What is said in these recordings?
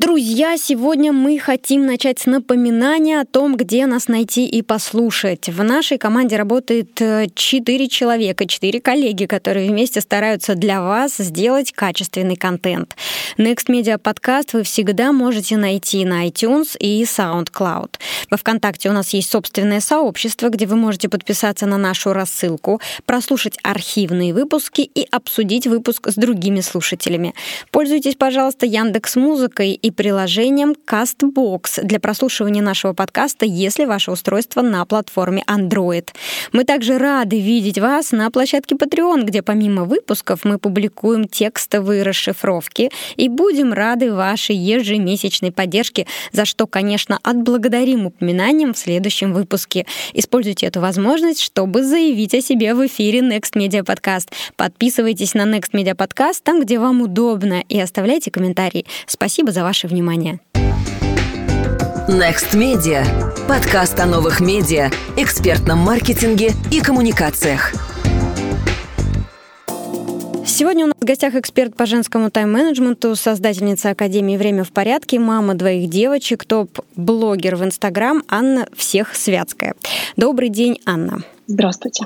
Друзья, сегодня мы хотим начать с напоминания о том, где нас найти и послушать. В нашей команде работает э, четыре человека, четыре коллеги, которые вместе стараются для вас сделать качественный контент. Next Media подкаст вы всегда можете найти на iTunes и SoundCloud. Во ВКонтакте у нас есть собственное сообщество, где вы можете подписаться на нашу рассылку, прослушать архивные выпуски и обсудить выпуск с другими слушателями. Пользуйтесь, пожалуйста, Яндекс Музыкой и приложением CastBox для прослушивания нашего подкаста, если ваше устройство на платформе Android. Мы также рады видеть вас на площадке Patreon, где помимо выпусков мы публикуем текстовые расшифровки и будем рады вашей ежемесячной поддержке, за что, конечно, отблагодарим упоминанием в следующем выпуске. Используйте эту возможность, чтобы заявить о себе в эфире Next Media Podcast. Подписывайтесь на Next Media Podcast там, где вам удобно, и оставляйте комментарии. Спасибо за ваше внимание. Next Media. Подкаст о новых медиа, экспертном маркетинге и коммуникациях. Сегодня у нас в гостях эксперт по женскому тайм-менеджменту, создательница Академии «Время в порядке», мама двоих девочек, топ-блогер в Инстаграм Анна Всех Святская. Добрый день, Анна. Здравствуйте.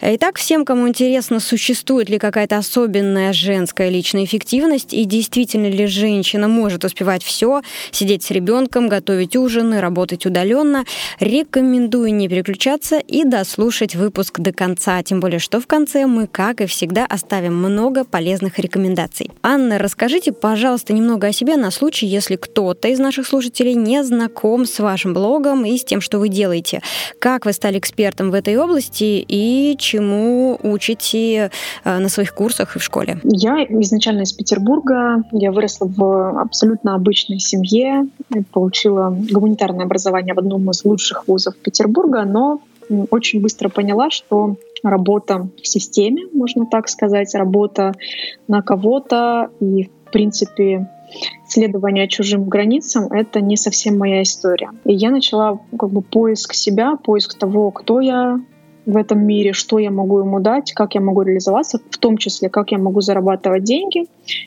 Итак, всем, кому интересно, существует ли какая-то особенная женская личная эффективность и действительно ли женщина может успевать все, сидеть с ребенком, готовить ужины, работать удаленно, рекомендую не переключаться и дослушать выпуск до конца. Тем более, что в конце мы, как и всегда, оставим много полезных рекомендаций. Анна, расскажите, пожалуйста, немного о себе на случай, если кто-то из наших слушателей не знаком с вашим блогом и с тем, что вы делаете. Как вы стали экспертом в этой области? Области и чему учите э, на своих курсах и в школе? Я изначально из Петербурга. Я выросла в абсолютно обычной семье. Получила гуманитарное образование в одном из лучших вузов Петербурга, но очень быстро поняла, что работа в системе, можно так сказать, работа на кого-то и, в принципе, следование чужим границам — это не совсем моя история. И я начала как бы поиск себя, поиск того, кто я, в этом мире, что я могу ему дать, как я могу реализоваться, в том числе, как я могу зарабатывать деньги.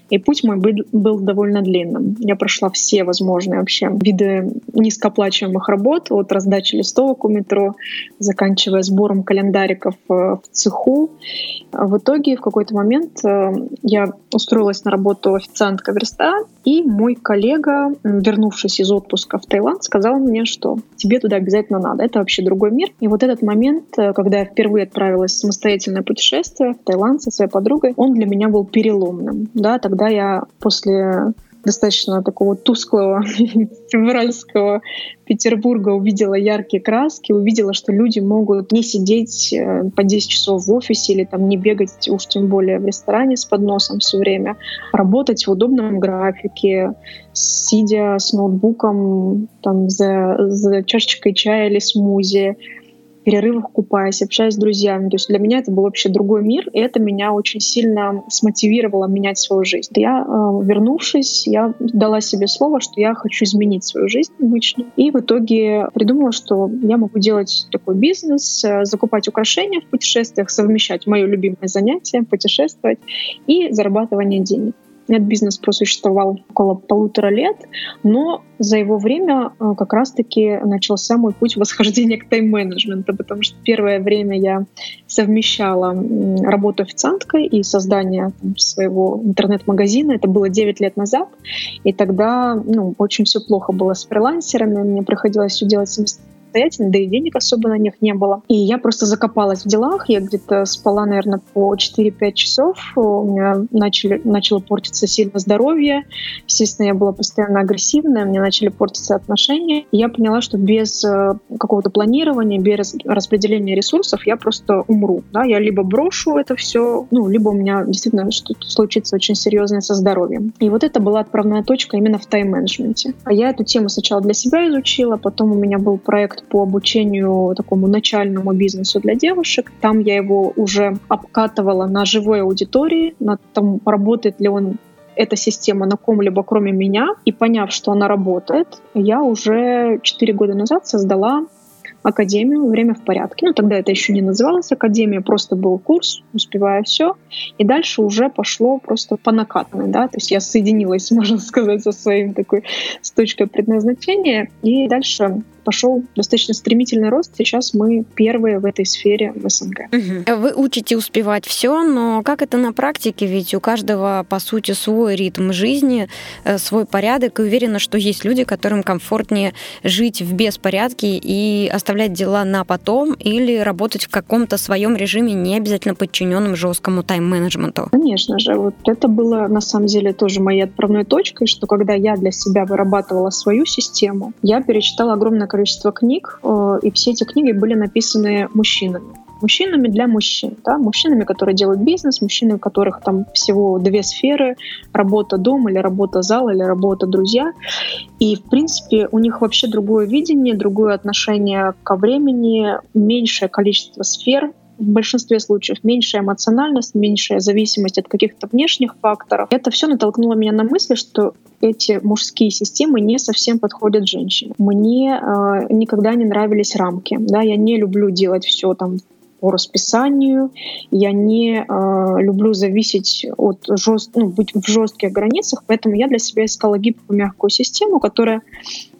И путь мой был, довольно длинным. Я прошла все возможные вообще виды низкооплачиваемых работ, от раздачи листовок у метро, заканчивая сбором календариков э, в цеху. В итоге в какой-то момент э, я устроилась на работу официанткой в ресторан, и мой коллега, вернувшись из отпуска в Таиланд, сказал мне, что тебе туда обязательно надо. Это вообще другой мир. И вот этот момент, э, когда я впервые отправилась в самостоятельное путешествие в Таиланд со своей подругой, он для меня был переломным. Да, тогда я после достаточно такого тусклого февральского Петербурга увидела яркие краски, увидела, что люди могут не сидеть э, по 10 часов в офисе или там не бегать уж тем более в ресторане с подносом все время, работать в удобном графике, сидя с ноутбуком там, за, за чашечкой чая или смузи, перерывах купаясь, общаясь с друзьями. То есть для меня это был вообще другой мир, и это меня очень сильно смотивировало менять свою жизнь. Я, э, вернувшись, я дала себе слово, что я хочу изменить свою жизнь обычно. И в итоге придумала, что я могу делать такой бизнес, э, закупать украшения в путешествиях, совмещать мое любимое занятие, путешествовать и зарабатывание денег. Этот бизнес просуществовал около полутора лет, но за его время э, как раз-таки начался мой путь восхождения к тайм-менеджменту, потому что первое время я совмещала работу официанткой и создание своего интернет-магазина. Это было 9 лет назад, и тогда ну, очень все плохо было с фрилансерами, мне приходилось все делать самостоятельно самостоятельно, да и денег особо на них не было. И я просто закопалась в делах, я где-то спала, наверное, по 4-5 часов, у меня начали, начало портиться сильно здоровье, естественно, я была постоянно агрессивная, мне начали портиться отношения, и я поняла, что без э, какого-то планирования, без распределения ресурсов я просто умру, да, я либо брошу это все, ну, либо у меня действительно что-то случится очень серьезное со здоровьем. И вот это была отправная точка именно в тайм-менеджменте. А я эту тему сначала для себя изучила, потом у меня был проект по обучению такому начальному бизнесу для девушек. Там я его уже обкатывала на живой аудитории, на том, работает ли он эта система на ком-либо, кроме меня. И поняв, что она работает, я уже 4 года назад создала академию «Время в порядке». Ну, тогда это еще не называлось академия, просто был курс «Успевая все». И дальше уже пошло просто по накатанной, да, то есть я соединилась, можно сказать, со своим такой с точкой предназначения. И дальше пошел достаточно стремительный рост. Сейчас мы первые в этой сфере в СНГ. Угу. Вы учите успевать все, но как это на практике? Ведь у каждого, по сути, свой ритм жизни, э, свой порядок. И уверена, что есть люди, которым комфортнее жить в беспорядке и оставлять дела на потом или работать в каком-то своем режиме, не обязательно подчиненном жесткому тайм-менеджменту. Конечно же. Вот это было на самом деле тоже моей отправной точкой, что когда я для себя вырабатывала свою систему, я перечитала огромное количество книг, э, и все эти книги были написаны мужчинами мужчинами для мужчин, да, мужчинами, которые делают бизнес, мужчинами, у которых там всего две сферы, работа дом или работа зал или работа друзья. И, в принципе, у них вообще другое видение, другое отношение ко времени, меньшее количество сфер, в большинстве случаев меньшая эмоциональность, меньшая зависимость от каких-то внешних факторов. Это все натолкнуло меня на мысль, что эти мужские системы не совсем подходят женщине. Мне э, никогда не нравились рамки. Да, я не люблю делать все там по расписанию. Я не э, люблю зависеть от жест... ну, быть в жестких границах, поэтому я для себя искала гибкую мягкую систему, которая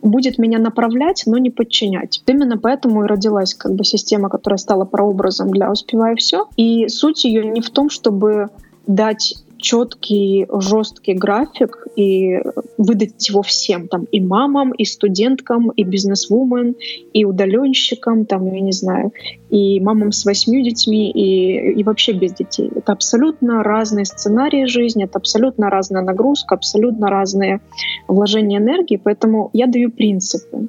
будет меня направлять, но не подчинять. Именно поэтому и родилась как бы система, которая стала прообразом для «Успевай все». И суть ее не в том, чтобы дать четкий, жесткий график и выдать его всем, там, и мамам, и студенткам, и бизнесвумен, и удаленщикам, там, я не знаю, и мамам с восьмью детьми, и, и вообще без детей. Это абсолютно разные сценарии жизни, это абсолютно разная нагрузка, абсолютно разные вложения энергии, поэтому я даю принципы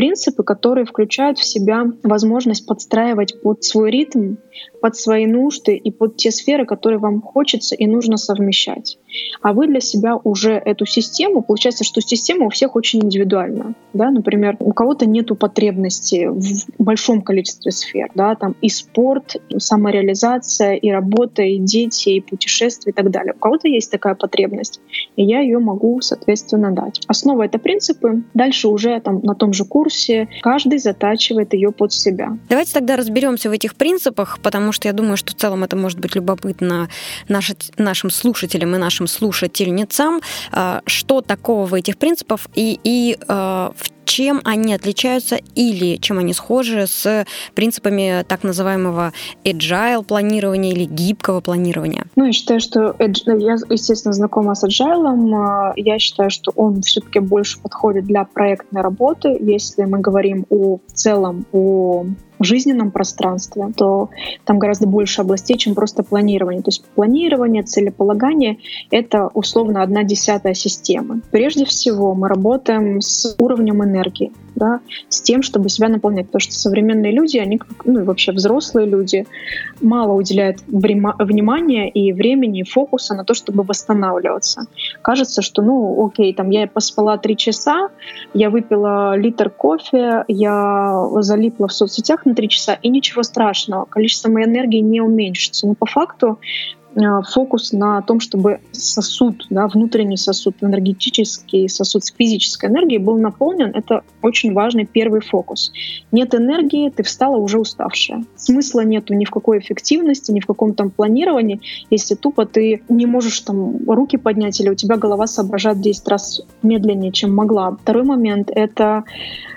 принципы, которые включают в себя возможность подстраивать под свой ритм, под свои нужды и под те сферы, которые вам хочется и нужно совмещать. А вы для себя уже эту систему, получается, что система у всех очень индивидуальна. Да? Например, у кого-то нет потребности в большом количестве сфер. Да? Там и спорт, и самореализация, и работа, и дети, и путешествия и так далее. У кого-то есть такая потребность, и я ее могу, соответственно, дать. Основа — это принципы. Дальше уже там, на том же курсе каждый затачивает ее под себя. Давайте тогда разберемся в этих принципах, потому что я думаю, что в целом это может быть любопытно нашим слушателям и нашим слушательницам, а, что такого в этих принципах и, и а, в чем они отличаются или чем они схожи с принципами так называемого agile планирования или гибкого планирования? Ну, я считаю, что я, естественно, знакома с agile. А, я считаю, что он все-таки больше подходит для проектной работы. Если мы говорим о в целом о жизненном пространстве, то там гораздо больше областей, чем просто планирование. То есть планирование, целеполагание — это условно одна десятая системы. Прежде всего мы работаем с уровнем энергии да, с тем, чтобы себя наполнять. Потому что современные люди, они, ну и вообще взрослые люди, мало уделяют внимания и времени, и фокуса на то, чтобы восстанавливаться. Кажется, что, ну, окей, там я поспала три часа, я выпила литр кофе, я залипла в соцсетях на три часа, и ничего страшного, количество моей энергии не уменьшится. Но по факту фокус на том, чтобы сосуд, да, внутренний сосуд, энергетический сосуд с физической энергией был наполнен, это очень важный первый фокус. Нет энергии, ты встала уже уставшая. Смысла нету ни в какой эффективности, ни в каком там планировании, если тупо ты не можешь там руки поднять или у тебя голова соображает 10 раз медленнее, чем могла. Второй момент — это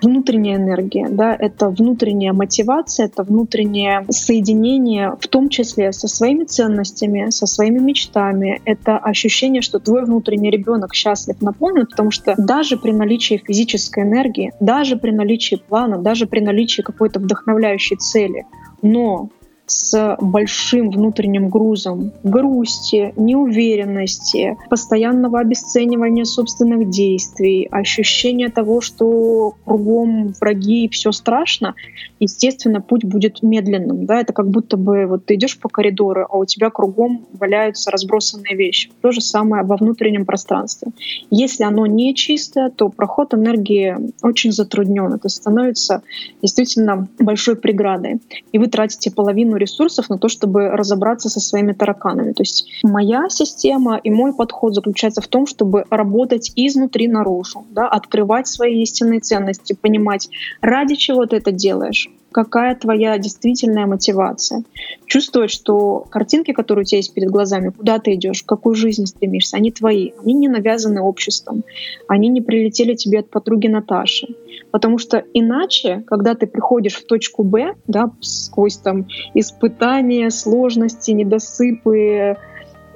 внутренняя энергия, да, это внутренняя мотивация, это внутреннее соединение, в том числе со своими ценностями, со своими мечтами. Это ощущение, что твой внутренний ребенок счастлив, наполнен, потому что даже при наличии физической энергии, даже при наличии плана, даже при наличии какой-то вдохновляющей цели, но с большим внутренним грузом грусти, неуверенности, постоянного обесценивания собственных действий, ощущения того, что кругом враги и все страшно, естественно, путь будет медленным. Да? Это как будто бы вот ты идешь по коридору, а у тебя кругом валяются разбросанные вещи. То же самое во внутреннем пространстве. Если оно не чистое, то проход энергии очень затруднен. Это становится действительно большой преградой. И вы тратите половину тонну ресурсов на то, чтобы разобраться со своими тараканами. То есть моя система и мой подход заключается в том, чтобы работать изнутри наружу, да, открывать свои истинные ценности, понимать, ради чего ты это делаешь, какая твоя действительная мотивация. Чувствовать, что картинки, которые у тебя есть перед глазами, куда ты идешь, в какую жизнь стремишься, они твои, они не навязаны обществом, они не прилетели тебе от подруги Наташи. Потому что иначе, когда ты приходишь в точку Б, да, сквозь там испытания, сложности, недосыпы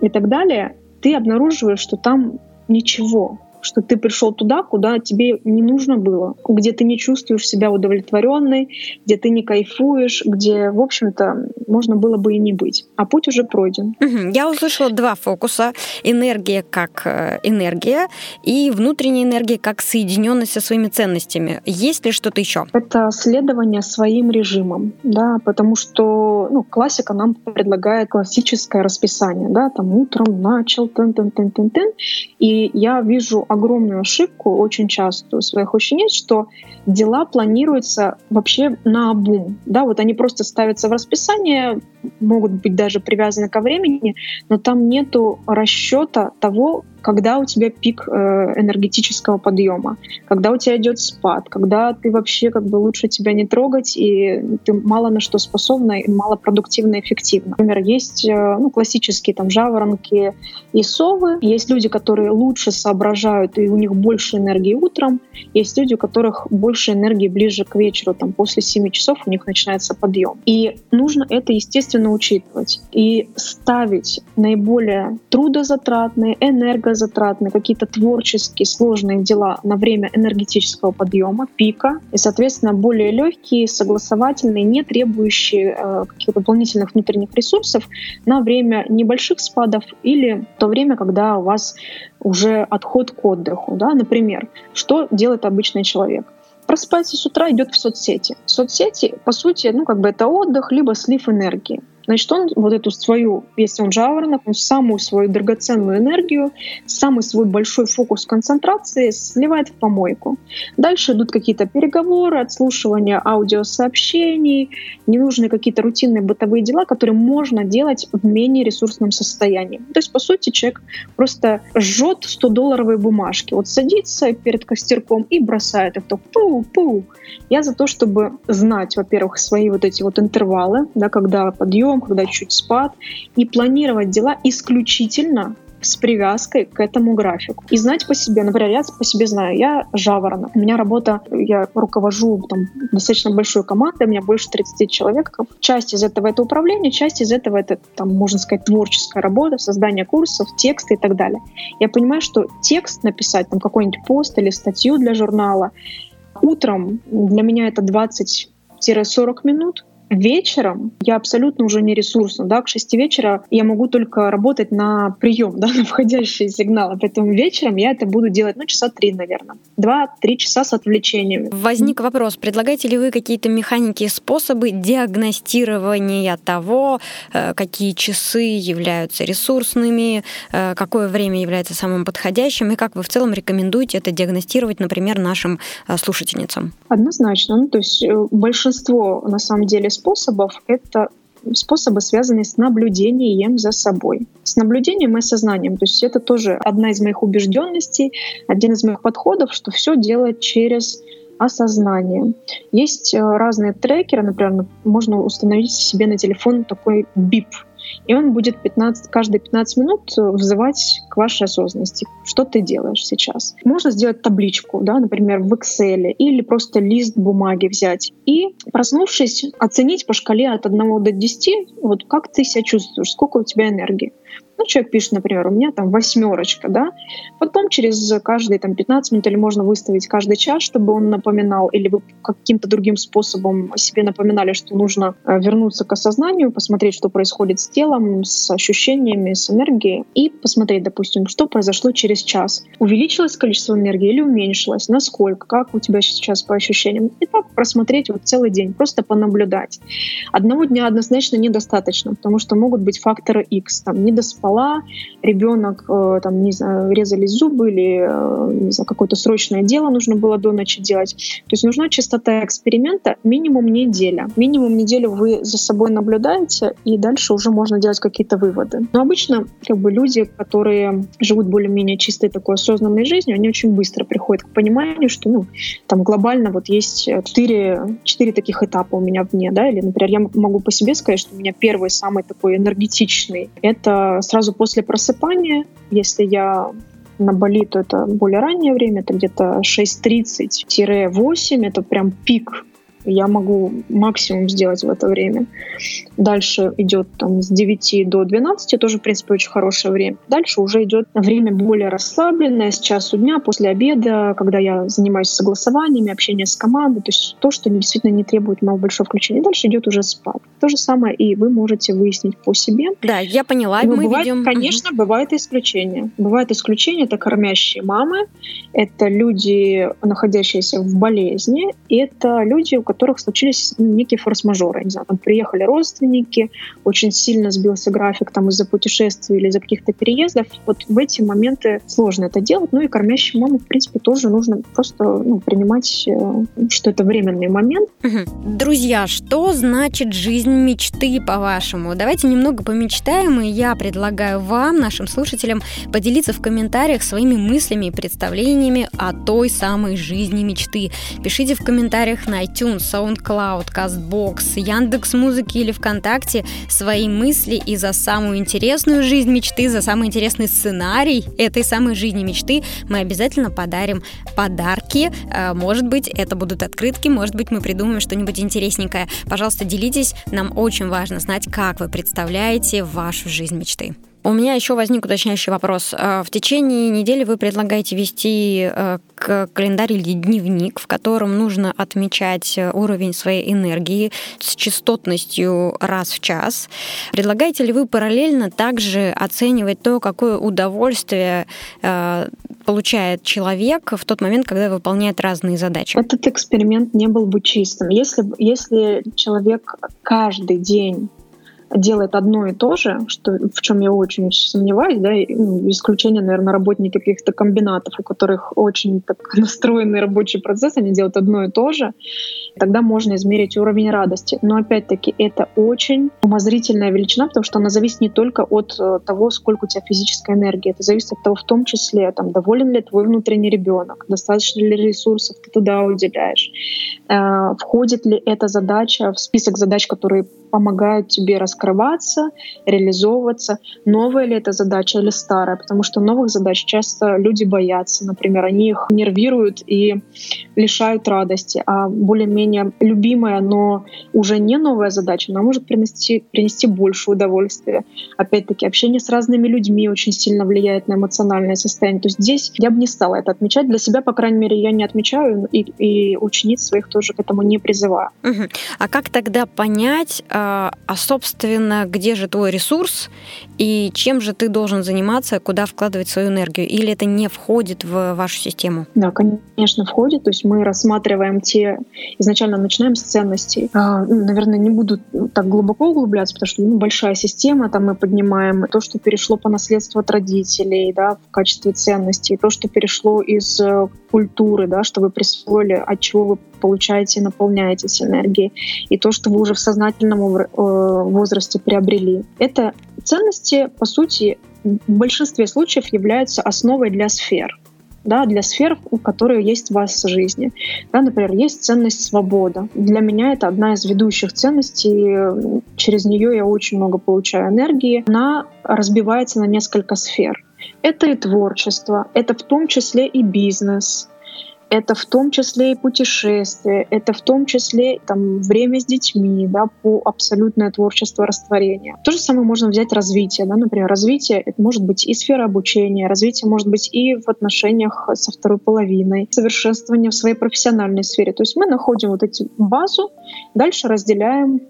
и так далее, ты обнаруживаешь, что там ничего, что ты пришел туда, куда тебе не нужно было, где ты не чувствуешь себя удовлетворенной, где ты не кайфуешь, где, в общем-то, можно было бы и не быть. А путь уже пройден. Я услышала два фокуса. Энергия как э, энергия и внутренняя энергия как соединенность со своими ценностями. Есть ли что-то еще? Это следование своим режимам, да, потому что ну, классика нам предлагает классическое расписание, да, там утром начал, тен тен тен тен тен и я вижу огромную ошибку, очень часто у своих учениц, что дела планируются вообще на обум. Да, вот они просто ставятся в расписание, могут быть даже привязаны ко времени, но там нету расчета того, когда у тебя пик э, энергетического подъема, когда у тебя идет спад, когда ты вообще как бы лучше тебя не трогать, и ты мало на что способна, и мало продуктивно и эффективно. Например, есть э, ну, классические там жаворонки и совы, есть люди, которые лучше соображают, и у них больше энергии утром, есть люди, у которых больше энергии ближе к вечеру, там после 7 часов у них начинается подъем. И нужно это, естественно, учитывать и ставить наиболее трудозатратные, энергозатратные затратные, какие-то творческие, сложные дела на время энергетического подъема, пика, и, соответственно, более легкие, согласовательные, не требующие э, каких-то дополнительных внутренних ресурсов на время небольших спадов или то время, когда у вас уже отход к отдыху. Да? Например, что делает обычный человек? Просыпается с утра, идет в соцсети. Соцсети, по сути, ну, как бы это отдых, либо слив энергии. Значит, он вот эту свою, если он жаворонок, он самую свою драгоценную энергию, самый свой большой фокус концентрации сливает в помойку. Дальше идут какие-то переговоры, отслушивание аудиосообщений, ненужные какие-то рутинные бытовые дела, которые можно делать в менее ресурсном состоянии. То есть, по сути, человек просто жжет 100-долларовые бумажки. Вот садится перед костерком и бросает это. Пу-пу. Я за то, чтобы знать, во-первых, свои вот эти вот интервалы, да, когда подъем, днем, когда чуть спад, и планировать дела исключительно с привязкой к этому графику. И знать по себе, например, я по себе знаю, я жаворонок, у меня работа, я руковожу там, достаточно большой командой, у меня больше 30 человек. Часть из этого это управление, часть из этого это, там, можно сказать, творческая работа, создание курсов, тексты и так далее. Я понимаю, что текст написать, там какой-нибудь пост или статью для журнала, утром для меня это 20-40 минут, Вечером я абсолютно уже не ресурсна. Да? К 6 вечера я могу только работать на прием, да, на входящие сигналы. Поэтому вечером я это буду делать, ну, часа три, наверное. Два-три часа с отвлечениями. Возник вопрос, предлагаете ли вы какие-то механики и способы диагностирования того, э, какие часы являются ресурсными, э, какое время является самым подходящим, и как вы в целом рекомендуете это диагностировать, например, нашим э, слушательницам? Однозначно. Ну, то есть большинство, на самом деле, способов — это способы, связанные с наблюдением за собой. С наблюдением и сознанием. То есть это тоже одна из моих убежденностей, один из моих подходов, что все делать через осознание. Есть э, разные трекеры, например, можно установить себе на телефон такой бип, и он будет 15, каждые 15 минут вызывать к вашей осознанности, что ты делаешь сейчас. Можно сделать табличку, да, например, в Excel или просто лист бумаги взять и, проснувшись, оценить по шкале от 1 до 10, вот как ты себя чувствуешь, сколько у тебя энергии. Ну, человек пишет, например, у меня там восьмерочка, да. Потом через каждые там 15 минут или можно выставить каждый час, чтобы он напоминал, или вы каким-то другим способом себе напоминали, что нужно э, вернуться к осознанию, посмотреть, что происходит с телом, с ощущениями, с энергией, и посмотреть, допустим, что произошло через час. Увеличилось количество энергии или уменьшилось? Насколько? Как у тебя сейчас по ощущениям? И так просмотреть вот целый день, просто понаблюдать. Одного дня однозначно недостаточно, потому что могут быть факторы X, там, недоспать, спала, ребенок, э, там, не знаю, резались зубы или, э, не знаю, какое-то срочное дело нужно было до ночи делать. То есть нужна частота эксперимента минимум неделя. Минимум неделю вы за собой наблюдаете, и дальше уже можно делать какие-то выводы. Но обычно как бы люди, которые живут более-менее чистой такой осознанной жизнью, они очень быстро приходят к пониманию, что ну, там глобально вот есть четыре, четыре таких этапа у меня в дне, да, или, например, я могу по себе сказать, что у меня первый самый такой энергетичный, это сразу после просыпания, если я на Бали, то это более раннее время, это где-то 6.30-8, это прям пик я могу максимум сделать в это время. Дальше идет там с 9 до 12, тоже, в принципе, очень хорошее время. Дальше уже идет время более расслабленное, с часу дня, после обеда, когда я занимаюсь согласованиями, общение с командой, то есть то, что действительно не требует моего большого включения. Дальше идет уже спад. То же самое и вы можете выяснить по себе. Да, я поняла. Но мы бывает, ведем... Конечно, угу. бывают исключения. Бывают исключения, это кормящие мамы, это люди, находящиеся в болезни, и это люди, у которых случились некие форс-мажоры. Не знаю, там приехали родственники, очень сильно сбился график там из-за путешествий или из-за каких-то переездов. Вот в эти моменты сложно это делать. Ну и кормящей маму, в принципе, тоже нужно просто ну, принимать, э, что это временный момент. Друзья, что значит жизнь мечты, по-вашему? Давайте немного помечтаем, и я предлагаю вам, нашим слушателям, поделиться в комментариях своими мыслями и представлениями о той самой жизни мечты. Пишите в комментариях на iTunes, SoundCloud, CastBox, Яндекс Музыки или ВКонтакте свои мысли и за самую интересную жизнь мечты, за самый интересный сценарий этой самой жизни мечты мы обязательно подарим подарки. Э, может быть, это будут открытки, может быть, мы придумаем что-нибудь интересненькое. Пожалуйста, делитесь. Нам очень важно знать, как вы представляете вашу жизнь мечты. У меня еще возник уточняющий вопрос. Э, в течение недели вы предлагаете вести э, календарь или дневник, в котором нужно отмечать э, уровень своей энергии с частотностью раз в час. Предлагаете ли вы параллельно также оценивать то, какое удовольствие получает человек в тот момент, когда выполняет разные задачи? Этот эксперимент не был бы чистым. Если, если человек каждый день делает одно и то же, что, в чем я очень сомневаюсь, да, ну, исключение, наверное, работники каких-то комбинатов, у которых очень так настроенный рабочий процесс, они делают одно и то же, тогда можно измерить уровень радости. Но опять-таки это очень умозрительная величина, потому что она зависит не только от э, того, сколько у тебя физической энергии, это зависит от того, в том числе, там, доволен ли твой внутренний ребенок, достаточно ли ресурсов ты туда уделяешь, э, входит ли эта задача в список задач, которые помогают тебе раскрываться, реализовываться. Новая ли это задача или старая? Потому что новых задач часто люди боятся. Например, они их нервируют и лишают радости. А более-менее любимая, но уже не новая задача, она может принести, принести больше удовольствия. Опять-таки, общение с разными людьми очень сильно влияет на эмоциональное состояние. То есть здесь я бы не стала это отмечать. Для себя, по крайней мере, я не отмечаю и, и учениц своих тоже к этому не призываю. Угу. А как тогда понять, а, а, собственно, где же твой ресурс и чем же ты должен заниматься, куда вкладывать свою энергию? Или это не входит в вашу систему? Да, конечно, входит. То есть мы рассматриваем те... Изначально начинаем с ценностей. А, ну, наверное, не буду так глубоко углубляться, потому что ну, большая система, там мы поднимаем то, что перешло по наследству от родителей, да, в качестве ценностей, то, что перешло из э, культуры, да, что вы присвоили, от чего вы получаете наполняетесь энергией, и то, что вы уже в сознательном э, возрасте приобрели. Это ценности, по сути, в большинстве случаев являются основой для сфер да, для сфер, которые есть в вас в жизни. Да, например, есть ценность свобода. Для меня это одна из ведущих ценностей. Через нее я очень много получаю энергии. Она разбивается на несколько сфер. Это и творчество, это в том числе и бизнес, это в том числе и путешествия, это в том числе там, время с детьми, да, по абсолютное творчество растворения. То же самое можно взять развитие. Да, например, развитие это может быть и сфера обучения, развитие может быть и в отношениях со второй половиной, совершенствование в своей профессиональной сфере. То есть мы находим вот эту базу, дальше разделяем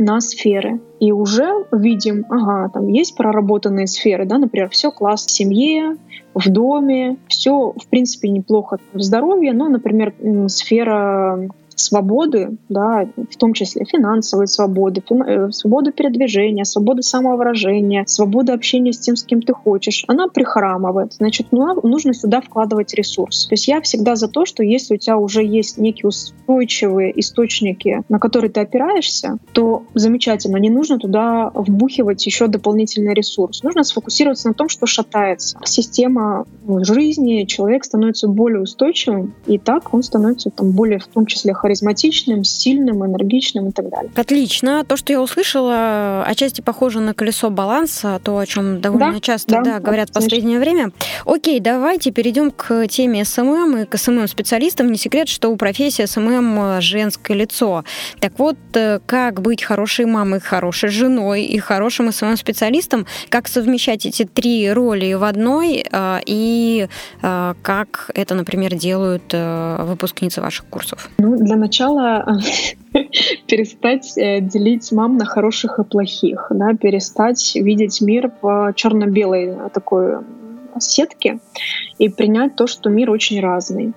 на сферы. И уже видим, ага, там есть проработанные сферы, да, например, все класс в семье, в доме, все, в принципе, неплохо в здоровье, но, например, сфера свободы, да, в том числе финансовой свободы, фин, э, свободы передвижения, свободы самовыражения, свободы общения с тем, с кем ты хочешь, она прихрамывает. Значит, ну, нужно сюда вкладывать ресурс. То есть я всегда за то, что если у тебя уже есть некие устойчивые источники, на которые ты опираешься, то замечательно, не нужно туда вбухивать еще дополнительный ресурс. Нужно сфокусироваться на том, что шатается. Система жизни, человек становится более устойчивым, и так он становится там более, в том числе, харизматичным, сильным, энергичным и так далее. Отлично. То, что я услышала, отчасти похоже на колесо баланса, то, о чем довольно да, часто да, да, говорят в последнее время. Окей, давайте перейдем к теме СММ и к СММ-специалистам. Не секрет, что у профессии СММ женское лицо. Так вот, э, как быть хорошей мамой, хорошей женой и хорошим СММ-специалистом, как совмещать эти три роли в одной, э, и э, как это, например, делают выпускницы ваших курсов? Ну, для начала перестать делить мам на хороших и плохих, да, перестать видеть мир в черно-белой такой сетке и принять то, что мир очень разный.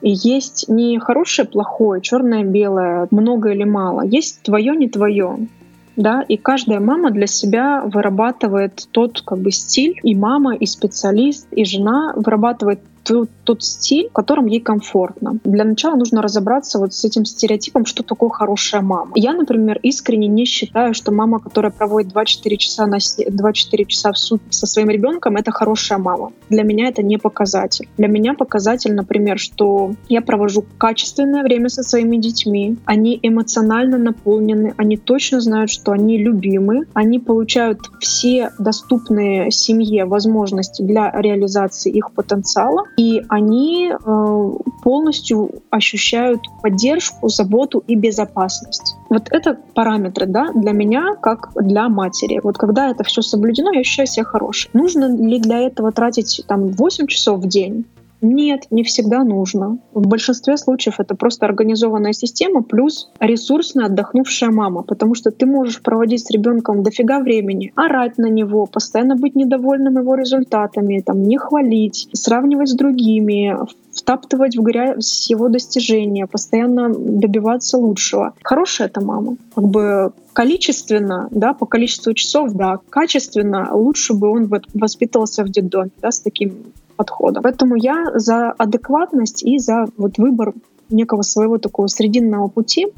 И есть не хорошее, плохое, черное, белое, много или мало. Есть твое, не твое. Да, и каждая мама для себя вырабатывает тот как бы стиль, и мама, и специалист, и жена вырабатывает тот, тот стиль, в котором ей комфортно. Для начала нужно разобраться вот с этим стереотипом, что такое хорошая мама. Я, например, искренне не считаю, что мама, которая проводит 2-4 часа, на 2-4 часа в сутки со своим ребенком, это хорошая мама. Для меня это не показатель. Для меня показатель, например, что я провожу качественное время со своими детьми, они эмоционально наполнены, они точно знают, что они любимы, они получают все доступные семье возможности для реализации их потенциала, и они э, полностью ощущают поддержку, заботу и безопасность. Вот это параметры да, для меня, как для матери. Вот когда это все соблюдено, я ощущаю себя хорошей. Нужно ли для этого тратить там 8 часов в день? Нет, не всегда нужно. В большинстве случаев это просто организованная система плюс ресурсная отдохнувшая мама, потому что ты можешь проводить с ребенком дофига времени, орать на него, постоянно быть недовольным его результатами, там, не хвалить, сравнивать с другими, втаптывать в грязь его достижения, постоянно добиваться лучшего. Хорошая это мама. Как бы количественно, да, по количеству часов, да, качественно лучше бы он воспитывался в детдоме, да, с таким подхода. Поэтому я за адекватность и за вот выбор некого своего такого срединного пути,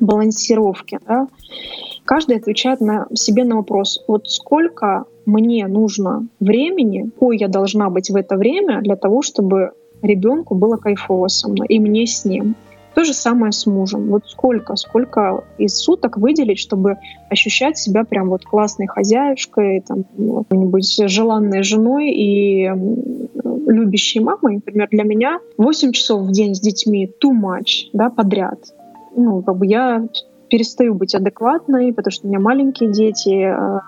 балансировки. Да. Каждый отвечает на себе на вопрос, вот сколько мне нужно времени, какой я должна быть в это время для того, чтобы ребенку было кайфово со мной и мне с ним. То же самое с мужем. Вот сколько, сколько из суток выделить, чтобы ощущать себя прям вот классной хозяюшкой, там, какой-нибудь желанной женой и любящей мамой. Например, для меня 8 часов в день с детьми too much, да, подряд. Ну, как бы я перестаю быть адекватной, потому что у меня маленькие дети, а,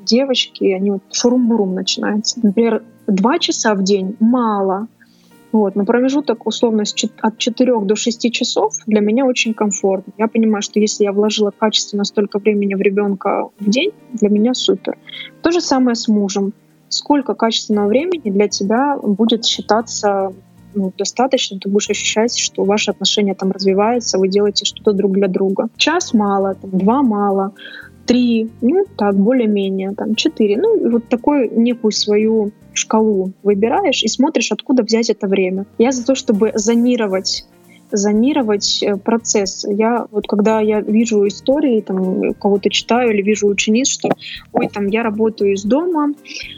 девочки, они вот шурум-бурум начинается. Например, два часа в день мало, вот. Но промежуток условно от 4 до 6 часов для меня очень комфортно. Я понимаю, что если я вложила качественно столько времени в ребенка в день, для меня супер. То же самое с мужем. Сколько качественного времени для тебя будет считаться ну, достаточно, ты будешь ощущать, что ваши отношения там развиваются, вы делаете что-то друг для друга. Час мало, там, два мало, три, ну так, более-менее, там, четыре. Ну, вот такую некую свою шкалу выбираешь и смотришь, откуда взять это время. Я за то, чтобы зонировать зонировать э, процесс. Я вот когда я вижу истории, там кого-то читаю или вижу учениц, что ой, там я работаю из дома,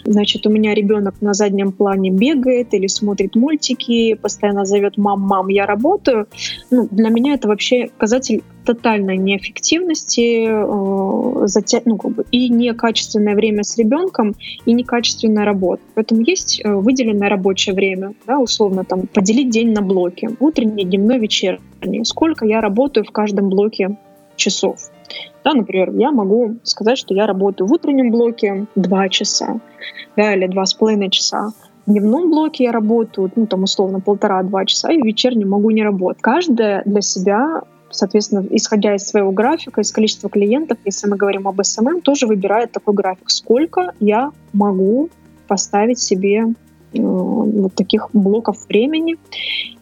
значит, у меня ребенок на заднем плане бегает или смотрит мультики, постоянно зовет мам, мам, я работаю. Ну, для меня это вообще показатель тотальной неэффективности э, затя... ну, как бы, и некачественное время с ребенком, и некачественная работа. Поэтому есть э, выделенное рабочее время, да, условно там поделить день на блоки, утренний, дневной, вечерний. Сколько я работаю в каждом блоке часов. Да, например, я могу сказать, что я работаю в утреннем блоке 2 часа да, или 2,5 часа. В дневном блоке я работаю, ну, там, условно, полтора-два часа, и в вечернем могу не работать. Каждая для себя соответственно, исходя из своего графика, из количества клиентов, если мы говорим об SMM, тоже выбирает такой график. Сколько я могу поставить себе э, вот таких блоков времени.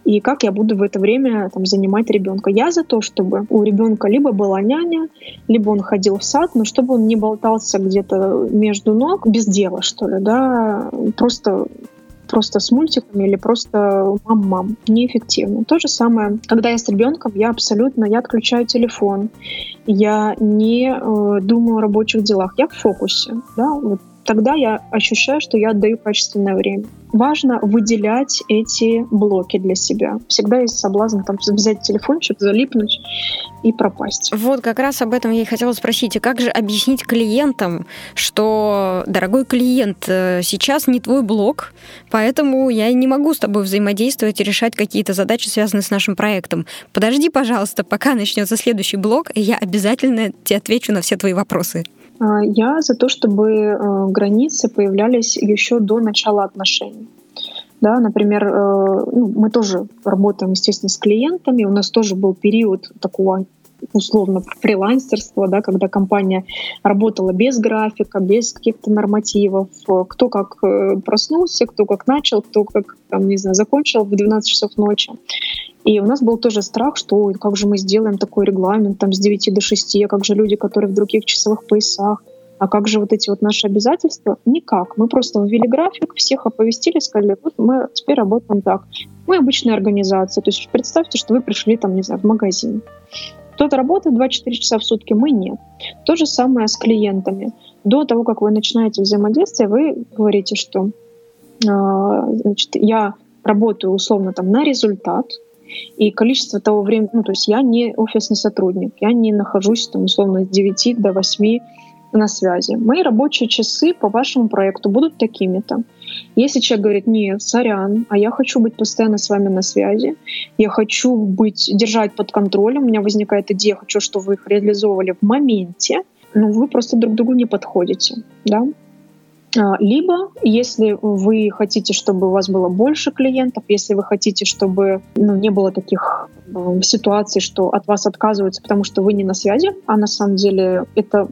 и как я буду в это время там, занимать ребенка. Я за то, чтобы у ребенка либо была няня, либо он ходил в сад, но чтобы он не болтался где-то между ног без дела, что ли, да, просто просто с мультиками или просто мам-мам. Неэффективно. То же самое, когда я с ребенком, я абсолютно, я отключаю телефон, я не э, думаю о рабочих делах, я в фокусе. Да? Вот тогда я ощущаю, что я отдаю качественное время. Важно выделять эти блоки для себя. Всегда есть соблазн там взять телефончик, залипнуть и пропасть. Вот как раз об этом я и хотела спросить. И как же объяснить клиентам, что, дорогой клиент, э, сейчас не твой блог, поэтому я не могу с тобой взаимодействовать и решать какие-то задачи, связанные с нашим проектом. Подожди, пожалуйста, пока начнется следующий блог, и я обязательно тебе отвечу на все твои вопросы. А, я за то, чтобы э, границы появлялись еще до начала отношений. Да, например, э, ну, мы тоже работаем, естественно, с клиентами. У нас тоже был период такого условно фрилансерства, да, когда компания работала без графика, без каких-то нормативов, кто как э, проснулся, кто как начал, кто как, там, не знаю, закончил в 12 часов ночи. И у нас был тоже страх, что как же мы сделаем такой регламент там с 9 до 6, а как же люди, которые в других часовых поясах, а как же вот эти вот наши обязательства? Никак. Мы просто ввели график, всех оповестили, сказали, вот мы теперь работаем так. Мы обычная организация. То есть представьте, что вы пришли там, не знаю, в магазин. Кто-то работает 24 часа в сутки, мы нет. То же самое с клиентами. До того, как вы начинаете взаимодействие, вы говорите, что э, значит, я работаю условно там на результат, и количество того времени, ну, то есть я не офисный сотрудник, я не нахожусь там условно с 9 до 8 на связи. Мои рабочие часы по вашему проекту будут такими-то. Если человек говорит, нет, сорян, а я хочу быть постоянно с вами на связи, я хочу быть, держать под контролем, у меня возникает идея, хочу, чтобы вы их реализовывали в моменте, ну, вы просто друг другу не подходите, да, а, либо, если вы хотите, чтобы у вас было больше клиентов, если вы хотите, чтобы ну, не было таких э, ситуаций, что от вас отказываются, потому что вы не на связи, а на самом деле это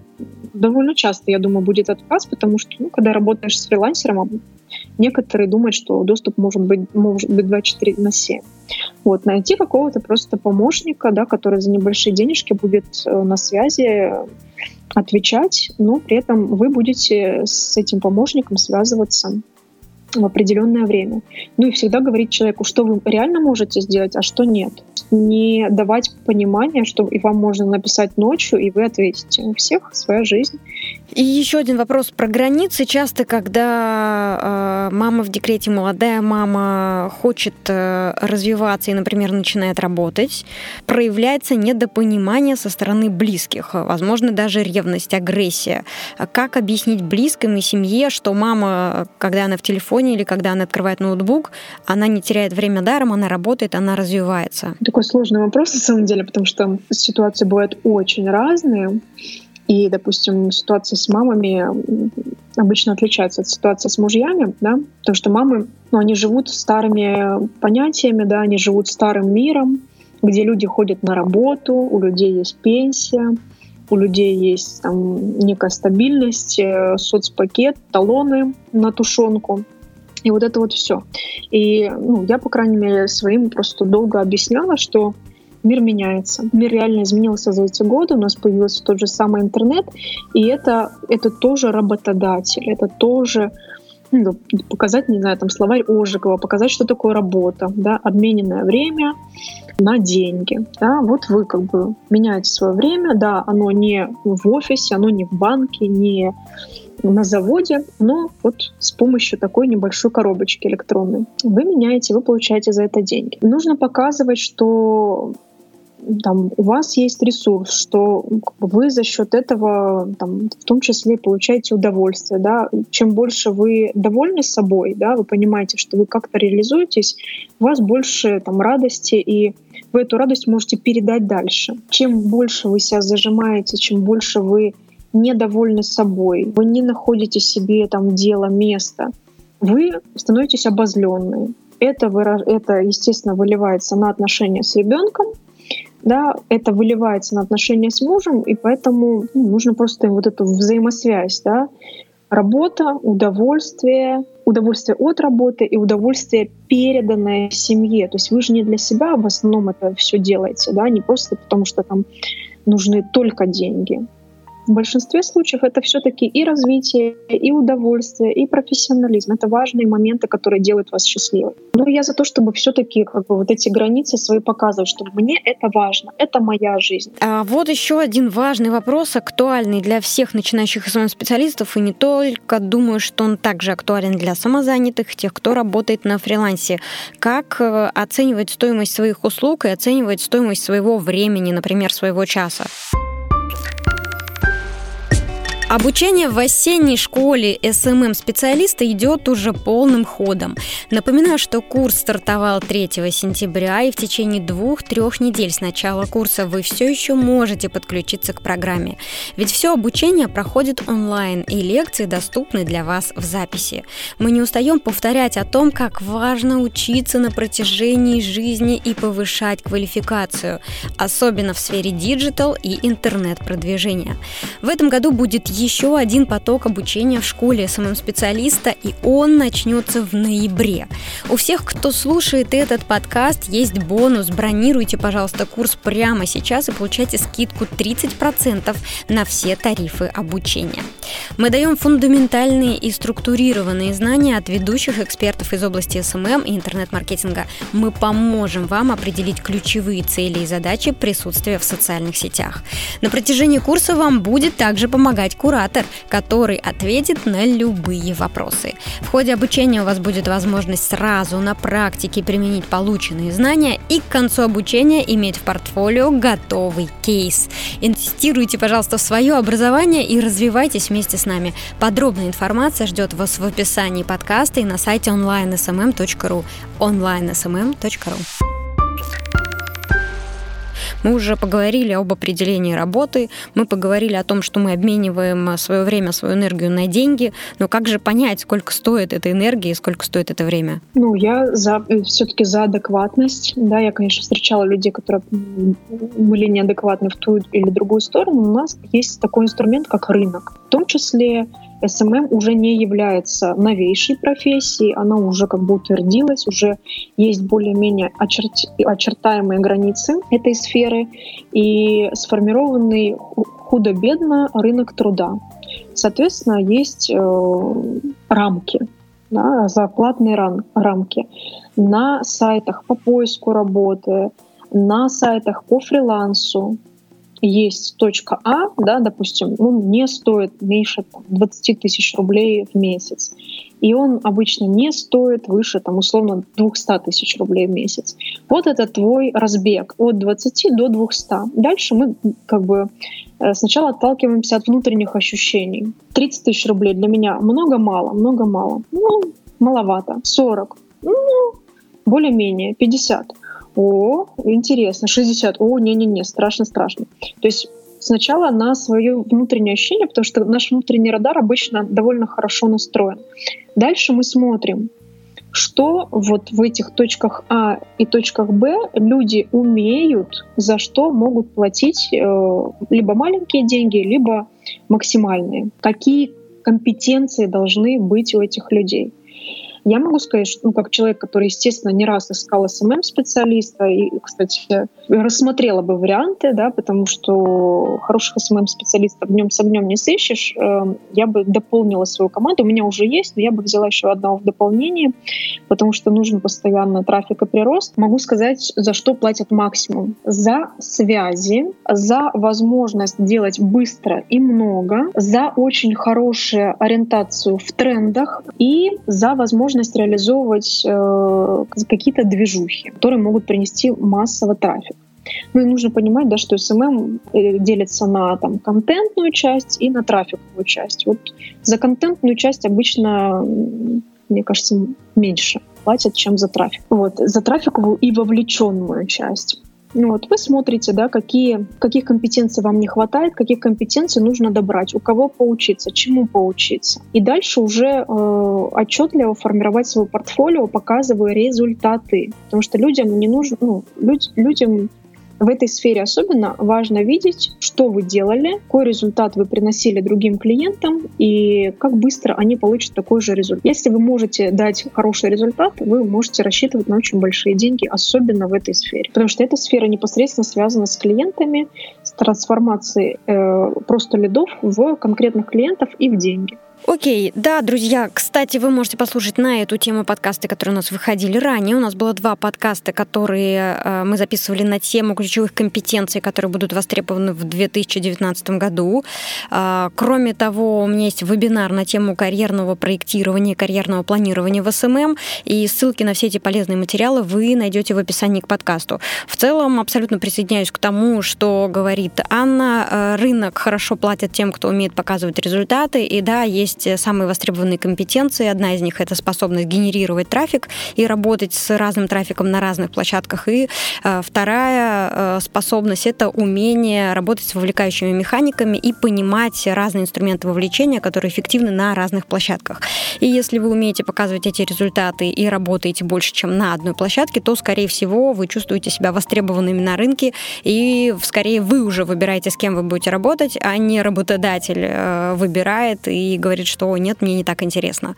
довольно часто, я думаю, будет отказ, потому что ну, когда работаешь с фрилансером, некоторые думают, что доступ может быть, может быть 24 на 7. Вот, найти какого-то просто помощника, да, который за небольшие денежки будет э, на связи, отвечать, но при этом вы будете с этим помощником связываться в определенное время. Ну и всегда говорить человеку, что вы реально можете сделать, а что нет. Не давать понимания, что и вам можно написать ночью, и вы ответите. У всех своя жизнь. И еще один вопрос про границы. Часто, когда э, мама в декрете, молодая мама хочет э, развиваться и, например, начинает работать, проявляется недопонимание со стороны близких, возможно, даже ревность, агрессия. Как объяснить близким и семье, что мама, когда она в телефоне или когда она открывает ноутбук, она не теряет время даром, она работает, она развивается? Такой сложный вопрос, на самом деле, потому что ситуации бывают очень разные. И, допустим, ситуация с мамами обычно отличается от ситуации с мужьями, да, потому что мамы, ну, они живут старыми понятиями, да, они живут старым миром, где люди ходят на работу, у людей есть пенсия, у людей есть там некая стабильность, э, соцпакет, талоны на тушенку. И вот это вот все. И ну, я, по крайней мере, своим просто долго объясняла, что мир меняется. Мир реально изменился за эти годы, у нас появился тот же самый интернет, и это, это тоже работодатель, это тоже ну, показать, не знаю, там словарь Ожегова, показать, что такое работа, да, обмененное время на деньги. Да, вот вы как бы меняете свое время, да, оно не в офисе, оно не в банке, не на заводе, но вот с помощью такой небольшой коробочки электронной. Вы меняете, вы получаете за это деньги. Нужно показывать, что там, у вас есть ресурс, что вы за счет этого там, в том числе получаете удовольствие. Да? Чем больше вы довольны собой, да, вы понимаете, что вы как-то реализуетесь, у вас больше там, радости, и вы эту радость можете передать дальше. Чем больше вы себя зажимаете, чем больше вы недовольны собой, вы не находите себе там дело, место, вы становитесь обозленные. Это, это, естественно, выливается на отношения с ребенком, да, это выливается на отношения с мужем, и поэтому ну, нужно просто вот эту взаимосвязь, да, работа, удовольствие, удовольствие от работы и удовольствие переданное семье. То есть вы же не для себя в основном это все делаете, да, не просто потому что там нужны только деньги в большинстве случаев это все-таки и развитие, и удовольствие, и профессионализм. Это важные моменты, которые делают вас счастливой. Но я за то, чтобы все-таки как бы вот эти границы свои показывать, что мне это важно, это моя жизнь. А вот еще один важный вопрос, актуальный для всех начинающих СММ-специалистов, и не только, думаю, что он также актуален для самозанятых, тех, кто работает на фрилансе. Как э, оценивать стоимость своих услуг и оценивать стоимость своего времени, например, своего часа? Обучение в осенней школе СММ-специалиста идет уже полным ходом. Напоминаю, что курс стартовал 3 сентября, и в течение двух-трех недель с начала курса вы все еще можете подключиться к программе. Ведь все обучение проходит онлайн, и лекции доступны для вас в записи. Мы не устаем повторять о том, как важно учиться на протяжении жизни и повышать квалификацию, особенно в сфере диджитал и интернет-продвижения. В этом году будет еще один поток обучения в школе СММ-специалиста, и он начнется в ноябре. У всех, кто слушает этот подкаст, есть бонус. Бронируйте, пожалуйста, курс прямо сейчас и получайте скидку 30% на все тарифы обучения. Мы даем фундаментальные и структурированные знания от ведущих экспертов из области СММ и интернет-маркетинга. Мы поможем вам определить ключевые цели и задачи присутствия в социальных сетях. На протяжении курса вам будет также помогать куратор, который ответит на любые вопросы. В ходе обучения у вас будет возможность сразу на практике применить полученные знания и к концу обучения иметь в портфолио готовый кейс. Инвестируйте, пожалуйста, в свое образование и развивайтесь вместе с нами. Подробная информация ждет вас в описании подкаста и на сайте onlinesmm.ru onlinesmm.ru мы уже поговорили об определении работы, мы поговорили о том, что мы обмениваем свое время, свою энергию на деньги, но как же понять, сколько стоит эта энергия и сколько стоит это время? Ну, я за, э, все-таки за адекватность. Да, я, конечно, встречала людей, которые были неадекватны в ту или другую сторону. У нас есть такой инструмент, как рынок. В том числе СММ уже не является новейшей профессией, она уже как бы утвердилась, уже есть более-менее очерт... очертаемые границы этой сферы и сформированный худо-бедно рынок труда. Соответственно, есть э, рамки, да, зарплатные рам- рамки на сайтах по поиску работы, на сайтах по фрилансу, есть точка А, да, допустим, он не стоит меньше там, 20 тысяч рублей в месяц. И он обычно не стоит выше, там, условно, 200 тысяч рублей в месяц. Вот это твой разбег от 20 до 200. Дальше мы как бы э, сначала отталкиваемся от внутренних ощущений. 30 тысяч рублей для меня много-мало, много-мало. Ну, маловато. 40. Ну, более-менее. 50 о, интересно, 60, о, не-не-не, страшно-страшно. То есть сначала на свое внутреннее ощущение, потому что наш внутренний радар обычно довольно хорошо настроен. Дальше мы смотрим, что вот в этих точках А и точках Б люди умеют, за что могут платить э, либо маленькие деньги, либо максимальные. Какие компетенции должны быть у этих людей. Я могу сказать, что, ну, как человек, который, естественно, не раз искал СММ-специалиста, и, кстати, рассмотрела бы варианты, да, потому что хороших СММ-специалистов днем с огнем не сыщешь, эм, я бы дополнила свою команду. У меня уже есть, но я бы взяла еще одного в дополнение, потому что нужен постоянно трафик и прирост. Могу сказать, за что платят максимум. За связи, за возможность делать быстро и много, за очень хорошую ориентацию в трендах и за возможность возможность реализовывать э, какие-то движухи, которые могут принести массово трафик. Ну и нужно понимать, да, что SMM э, делится на там, контентную часть и на трафиковую часть. Вот за контентную часть обычно, мне кажется, меньше платят, чем за трафик. Вот, за трафиковую и вовлеченную часть. Ну вот, вы смотрите, да, какие, каких компетенций вам не хватает, каких компетенций нужно добрать, у кого поучиться, чему поучиться. И дальше уже э, отчетливо формировать свое портфолио, показывая результаты. Потому что людям не нужно, ну, люд, людям В этой сфере особенно важно видеть, что вы делали, какой результат вы приносили другим клиентам и как быстро они получат такой же результат. Если вы можете дать хороший результат, вы можете рассчитывать на очень большие деньги, особенно в этой сфере. Потому что эта сфера непосредственно связана с клиентами, с трансформацией э, просто лидов в конкретных клиентов и в деньги. Окей, да, друзья, кстати, вы можете послушать на эту тему подкасты, которые у нас выходили ранее. У нас было два подкаста, которые э, мы записывали на тему ключевых компетенций, которые будут востребованы в 2019 году. Э, кроме того, у меня есть вебинар на тему карьерного проектирования, карьерного планирования в СММ, и ссылки на все эти полезные материалы вы найдете в описании к подкасту. В целом, абсолютно присоединяюсь к тому, что говорит Анна. Э, рынок хорошо платит тем, кто умеет показывать результаты, и да, есть есть самые востребованные компетенции. Одна из них — это способность генерировать трафик и работать с разным трафиком на разных площадках. И э, вторая э, способность — это умение работать с вовлекающими механиками и понимать разные инструменты вовлечения, которые эффективны на разных площадках. И если вы умеете показывать эти результаты и работаете больше, чем на одной площадке, то, скорее всего, вы чувствуете себя востребованными на рынке, и скорее вы уже выбираете, с кем вы будете работать, а не работодатель э, выбирает и говорит, говорит, что нет, мне не так интересно.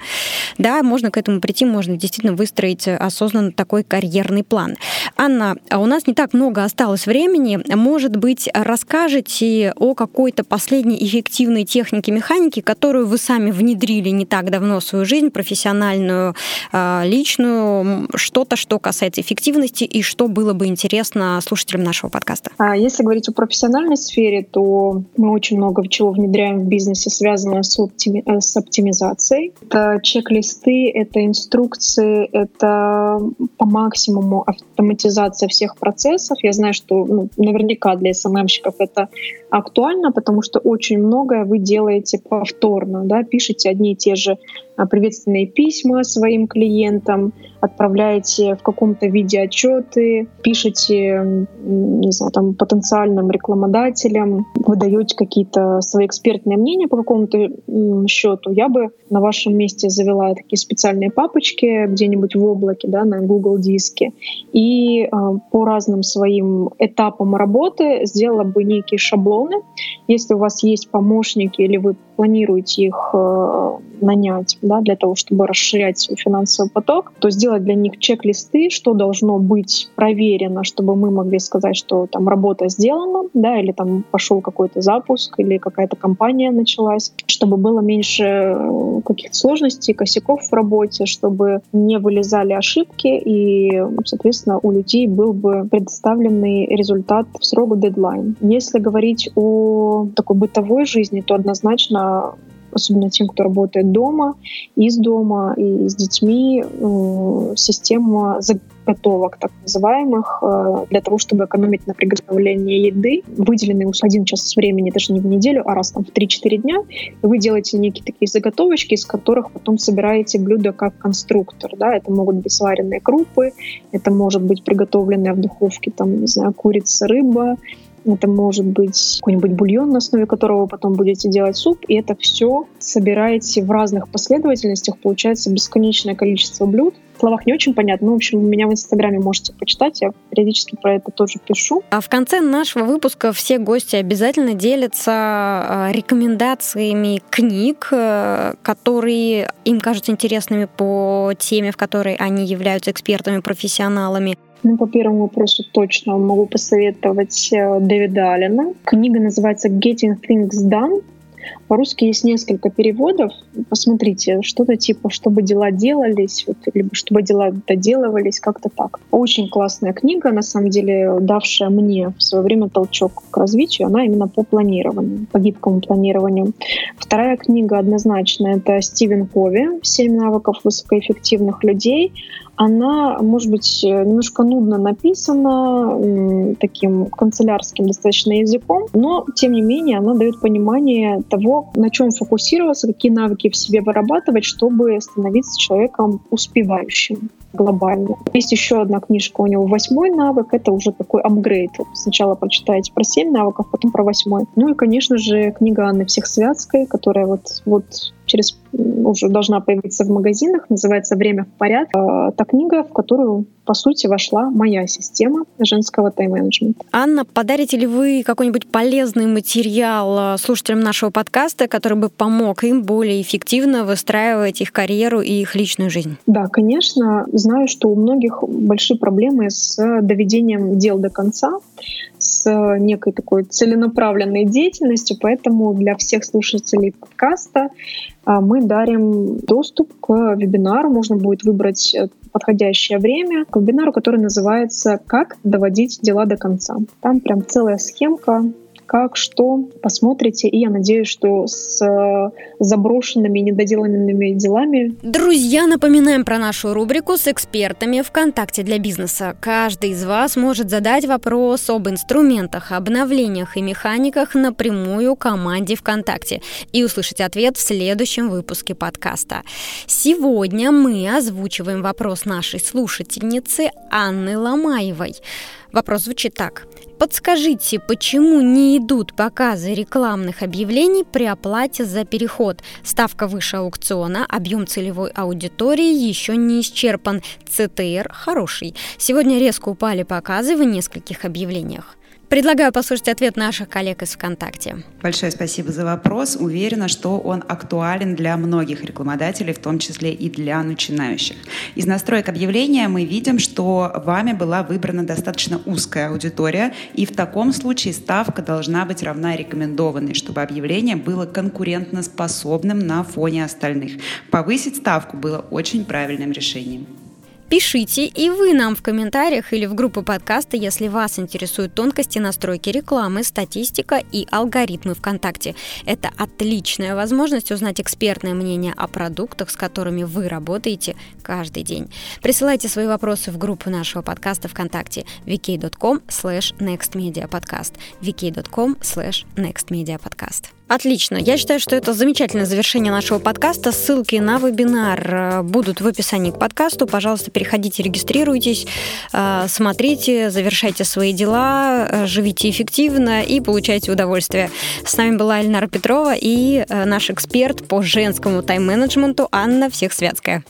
Да, можно к этому прийти, можно действительно выстроить осознанно такой карьерный план. Анна, а у нас не так много осталось времени. Может быть, расскажете о какой-то последней эффективной технике механики, которую вы сами внедрили не так давно в свою жизнь, профессиональную, а, личную, что-то, что касается эффективности и что было бы интересно слушателям нашего подкаста? А если говорить о профессиональной сфере, то мы очень много чего внедряем в бизнесе, связанное с, оптими с оптимизацией. Это чек-листы, это инструкции, это по максимуму автоматизация всех процессов. Я знаю, что ну, наверняка для СММщиков это актуально, потому что очень многое вы делаете повторно, да, пишете одни и те же а, приветственные письма своим клиентам, отправляете в каком-то виде отчеты, пишете, не знаю, там, потенциальным рекламодателям, выдаете какие-то свои экспертные мнения по какому-то счету. Я бы на вашем месте завела такие специальные папочки где-нибудь в облаке, да, на Google диске, и э, по разным своим этапам работы сделала бы некие шаблоны. Если у вас есть помощники или вы планируете их э, нанять да, для того, чтобы расширять свой финансовый поток, то сделать для них чек-листы, что должно быть проверено, чтобы мы могли сказать, что там работа сделана, да, или там пошел какой-то запуск, или какая-то компания началась, чтобы было меньше э, каких-то сложностей, косяков в работе, чтобы не вылезали ошибки, и, соответственно, у людей был бы предоставленный результат в срок дедлайн. Если говорить о такой бытовой жизни, то однозначно особенно тем, кто работает дома, из дома и с детьми, э, система заготовок так называемых э, для того, чтобы экономить на приготовлении еды. Выделенный один час времени, даже не в неделю, а раз там в 3-4 дня, вы делаете некие такие заготовочки, из которых потом собираете блюдо как конструктор. Да? Это могут быть сваренные крупы, это может быть приготовленная в духовке там, не знаю, курица, рыба, это может быть какой-нибудь бульон, на основе которого вы потом будете делать суп, и это все собираете в разных последовательностях, получается бесконечное количество блюд. В словах не очень понятно, но, в общем, меня в Инстаграме можете почитать, я периодически про это тоже пишу. А в конце нашего выпуска все гости обязательно делятся а, рекомендациями книг, э, которые им кажутся интересными по теме, в которой они являются экспертами, профессионалами. Ну, по первому вопросу точно могу посоветовать э, Дэвида Аллена. Книга называется «Getting Things Done». По-русски есть несколько переводов. Посмотрите, что-то типа «чтобы дела делались», вот, либо «чтобы дела доделывались», как-то так. Очень классная книга, на самом деле, давшая мне в свое время толчок к развитию. Она именно по планированию, по гибкому планированию. Вторая книга однозначно — это Стивен Кови «Семь навыков высокоэффективных людей» она, может быть, немножко нудно написана, таким канцелярским достаточно языком, но, тем не менее, она дает понимание того, на чем фокусироваться, какие навыки в себе вырабатывать, чтобы становиться человеком успевающим глобально. Есть еще одна книжка у него «Восьмой навык». Это уже такой апгрейд. Сначала прочитаете про семь навыков, потом про восьмой. Ну и, конечно же, книга Анны Всехсвятской, которая вот, вот через уже должна появиться в магазинах, называется «Время в порядке». Это книга, в которую по сути, вошла моя система женского тайм-менеджмента. Анна, подарите ли вы какой-нибудь полезный материал э, слушателям нашего подкаста, который бы помог им более эффективно выстраивать их карьеру и их личную жизнь? Да, конечно. Знаю, что у многих большие проблемы с доведением дел до конца, с некой такой целенаправленной деятельностью, поэтому для всех слушателей подкаста а, мы дарим доступ к вебинару. Можно будет выбрать э, подходящее время к вебинару, который называется «Как доводить дела до конца». Там прям целая схемка, как, что, посмотрите. И я надеюсь, что с э, заброшенными, недоделанными делами... Друзья, напоминаем про нашу рубрику с экспертами ВКонтакте для бизнеса. Каждый из вас может задать вопрос об инструментах, обновлениях и механиках напрямую команде ВКонтакте и услышать ответ в следующем выпуске подкаста. Сегодня мы озвучиваем вопрос нашей слушательницы Анны Ломаевой. Вопрос звучит так. Подскажите, почему не идут показы рекламных объявлений при оплате за переход? Ставка выше аукциона, объем целевой аудитории еще не исчерпан. ЦТР хороший. Сегодня резко упали показы в нескольких объявлениях. Предлагаю послушать ответ наших коллег из ВКонтакте. Большое спасибо за вопрос. Уверена, что он актуален для многих рекламодателей, в том числе и для начинающих. Из настроек объявления мы видим, что вами была выбрана достаточно узкая аудитория, и в таком случае ставка должна быть равна рекомендованной, чтобы объявление было конкурентоспособным на фоне остальных. Повысить ставку было очень правильным решением. Пишите и вы нам в комментариях или в группу подкаста, если вас интересуют тонкости настройки рекламы, статистика и алгоритмы ВКонтакте. Это отличная возможность узнать экспертное мнение о продуктах, с которыми вы работаете каждый день. Присылайте свои вопросы в группу нашего подкаста ВКонтакте vk.com slash nextmediapodcast vk.com slash nextmediapodcast. Отлично. Я считаю, что это замечательное завершение нашего подкаста. Ссылки на вебинар э, будут в описании к подкасту. Пожалуйста, переходите, регистрируйтесь, э, смотрите, завершайте свои дела, э, живите эффективно и получайте удовольствие. С нами была Эльнара Петрова и наш эксперт по женскому тайм-менеджменту Анна Всехсвятская.